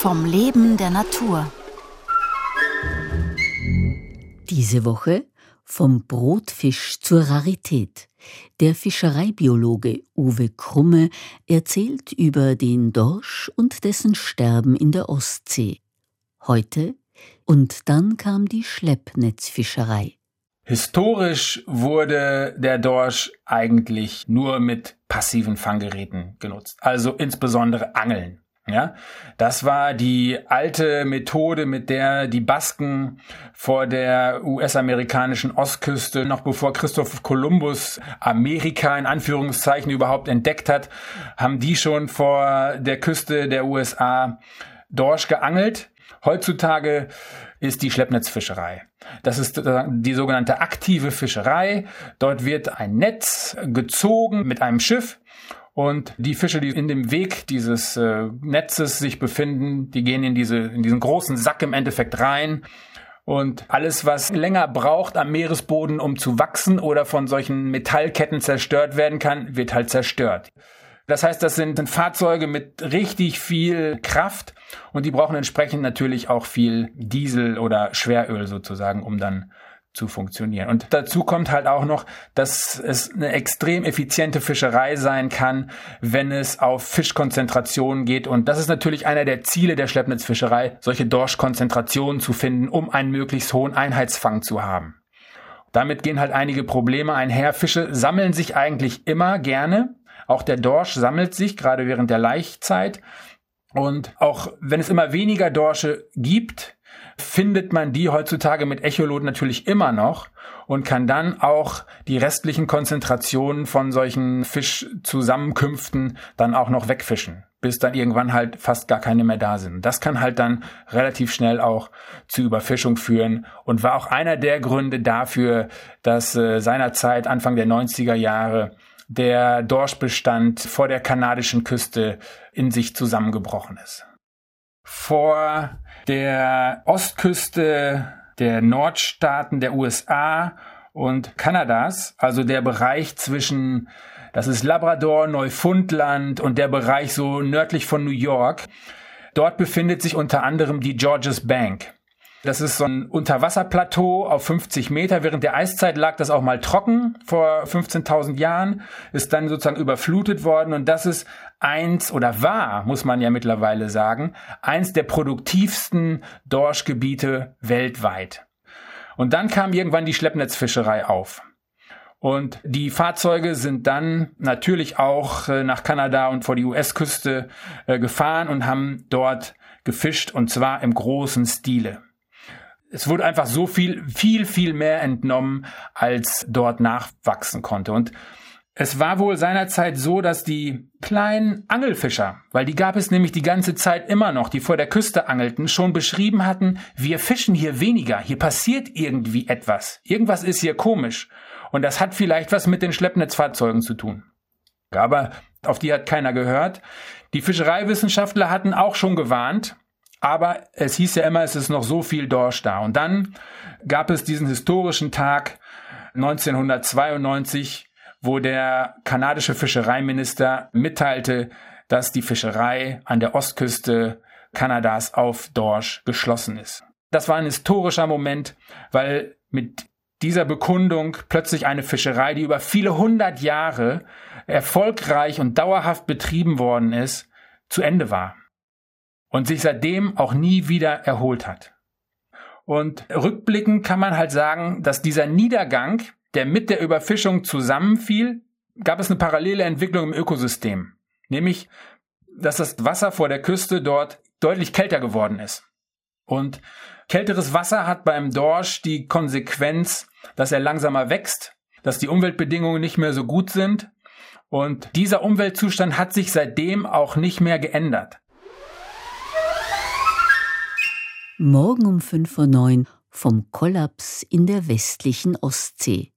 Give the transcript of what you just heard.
vom Leben der Natur. Diese Woche vom Brotfisch zur Rarität. Der Fischereibiologe Uwe Krumme erzählt über den Dorsch und dessen Sterben in der Ostsee. Heute und dann kam die Schleppnetzfischerei. Historisch wurde der Dorsch eigentlich nur mit passiven Fanggeräten genutzt, also insbesondere Angeln. Ja, das war die alte Methode, mit der die Basken vor der US-amerikanischen Ostküste, noch bevor Christoph Kolumbus Amerika in Anführungszeichen überhaupt entdeckt hat, haben die schon vor der Küste der USA Dorsch geangelt. Heutzutage ist die Schleppnetzfischerei. Das ist die sogenannte aktive Fischerei. Dort wird ein Netz gezogen mit einem Schiff und die Fische, die in dem Weg dieses äh, Netzes sich befinden, die gehen in, diese, in diesen großen Sack im Endeffekt rein. Und alles, was länger braucht am Meeresboden, um zu wachsen oder von solchen Metallketten zerstört werden kann, wird halt zerstört. Das heißt, das sind Fahrzeuge mit richtig viel Kraft und die brauchen entsprechend natürlich auch viel Diesel oder Schweröl sozusagen, um dann zu funktionieren. Und dazu kommt halt auch noch, dass es eine extrem effiziente Fischerei sein kann, wenn es auf Fischkonzentrationen geht. Und das ist natürlich einer der Ziele der Schleppnetzfischerei, solche Dorschkonzentrationen zu finden, um einen möglichst hohen Einheitsfang zu haben. Damit gehen halt einige Probleme einher. Fische sammeln sich eigentlich immer gerne. Auch der Dorsch sammelt sich, gerade während der Laichzeit. Und auch wenn es immer weniger Dorsche gibt, findet man die heutzutage mit Echolot natürlich immer noch und kann dann auch die restlichen Konzentrationen von solchen Fischzusammenkünften dann auch noch wegfischen, bis dann irgendwann halt fast gar keine mehr da sind. Das kann halt dann relativ schnell auch zu Überfischung führen und war auch einer der Gründe dafür, dass äh, seinerzeit Anfang der 90er Jahre der Dorschbestand vor der kanadischen Küste in sich zusammengebrochen ist. Vor der Ostküste der Nordstaaten der USA und Kanadas, also der Bereich zwischen, das ist Labrador, Neufundland und der Bereich so nördlich von New York. Dort befindet sich unter anderem die Georges Bank. Das ist so ein Unterwasserplateau auf 50 Meter. Während der Eiszeit lag das auch mal trocken vor 15.000 Jahren, ist dann sozusagen überflutet worden und das ist eins oder war, muss man ja mittlerweile sagen, eins der produktivsten Dorschgebiete weltweit. Und dann kam irgendwann die Schleppnetzfischerei auf. Und die Fahrzeuge sind dann natürlich auch äh, nach Kanada und vor die US-Küste äh, gefahren und haben dort gefischt und zwar im großen Stile es wurde einfach so viel, viel, viel mehr entnommen, als dort nachwachsen konnte. Und es war wohl seinerzeit so, dass die kleinen Angelfischer, weil die gab es nämlich die ganze Zeit immer noch, die vor der Küste angelten, schon beschrieben hatten, wir fischen hier weniger, hier passiert irgendwie etwas, irgendwas ist hier komisch. Und das hat vielleicht was mit den Schleppnetzfahrzeugen zu tun. Aber auf die hat keiner gehört. Die Fischereiwissenschaftler hatten auch schon gewarnt, aber es hieß ja immer, es ist noch so viel Dorsch da. Und dann gab es diesen historischen Tag 1992, wo der kanadische Fischereiminister mitteilte, dass die Fischerei an der Ostküste Kanadas auf Dorsch geschlossen ist. Das war ein historischer Moment, weil mit dieser Bekundung plötzlich eine Fischerei, die über viele hundert Jahre erfolgreich und dauerhaft betrieben worden ist, zu Ende war und sich seitdem auch nie wieder erholt hat. Und rückblickend kann man halt sagen, dass dieser Niedergang, der mit der Überfischung zusammenfiel, gab es eine parallele Entwicklung im Ökosystem. Nämlich, dass das Wasser vor der Küste dort deutlich kälter geworden ist. Und kälteres Wasser hat beim Dorsch die Konsequenz, dass er langsamer wächst, dass die Umweltbedingungen nicht mehr so gut sind. Und dieser Umweltzustand hat sich seitdem auch nicht mehr geändert. Morgen um 5.09 Uhr vom Kollaps in der westlichen Ostsee.